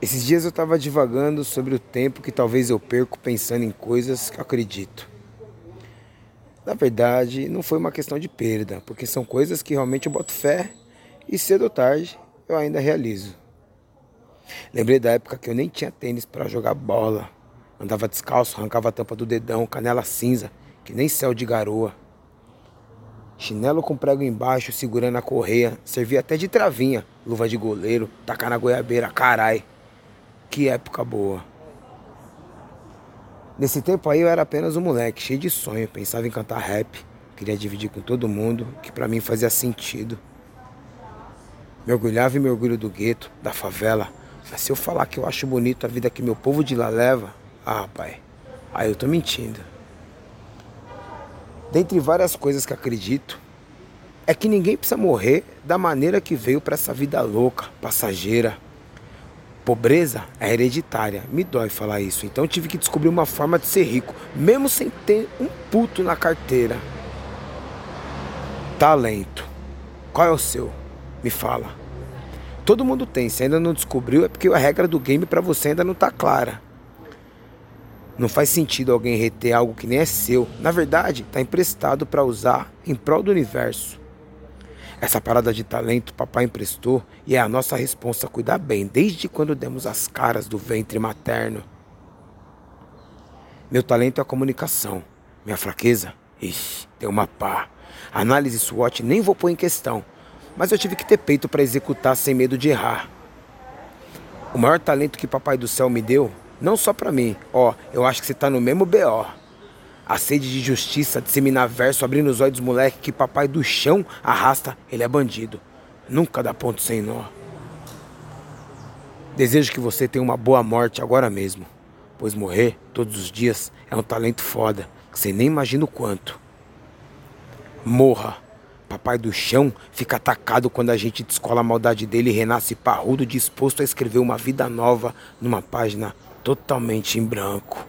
Esses dias eu estava divagando sobre o tempo que talvez eu perco pensando em coisas que acredito. Na verdade, não foi uma questão de perda, porque são coisas que realmente eu boto fé e cedo ou tarde eu ainda realizo. Lembrei da época que eu nem tinha tênis para jogar bola. Andava descalço, arrancava a tampa do dedão, canela cinza, que nem céu de garoa. Chinelo com prego embaixo, segurando a correia, servia até de travinha, luva de goleiro, tacar na goiabeira, carai. Que época boa. Nesse tempo aí eu era apenas um moleque, cheio de sonho, pensava em cantar rap, queria dividir com todo mundo, que para mim fazia sentido. Mergulhava em mergulho do gueto, da favela, mas se eu falar que eu acho bonito a vida que meu povo de lá leva, ah, pai, aí eu tô mentindo. Dentre várias coisas que acredito, é que ninguém precisa morrer da maneira que veio para essa vida louca, passageira. Pobreza é hereditária, me dói falar isso, então tive que descobrir uma forma de ser rico, mesmo sem ter um puto na carteira. Talento. Qual é o seu? Me fala. Todo mundo tem, se ainda não descobriu é porque a regra do game para você ainda não tá clara. Não faz sentido alguém reter algo que nem é seu. Na verdade, está emprestado para usar em prol do universo. Essa parada de talento papai emprestou e é a nossa responsa cuidar bem desde quando demos as caras do ventre materno. Meu talento é a comunicação. Minha fraqueza? Ixi, tem uma pá. Análise SWOT nem vou pôr em questão, mas eu tive que ter peito para executar sem medo de errar. O maior talento que papai do céu me deu não só para mim. Ó, eu acho que você tá no mesmo BO. A sede de justiça, disseminar verso, abrindo os olhos dos moleque que papai do chão arrasta, ele é bandido. Nunca dá ponto sem nó. Desejo que você tenha uma boa morte agora mesmo, pois morrer todos os dias é um talento foda, que você nem imagina o quanto. Morra. Papai do chão fica atacado quando a gente descola a maldade dele e renasce parrudo, disposto a escrever uma vida nova numa página totalmente em branco.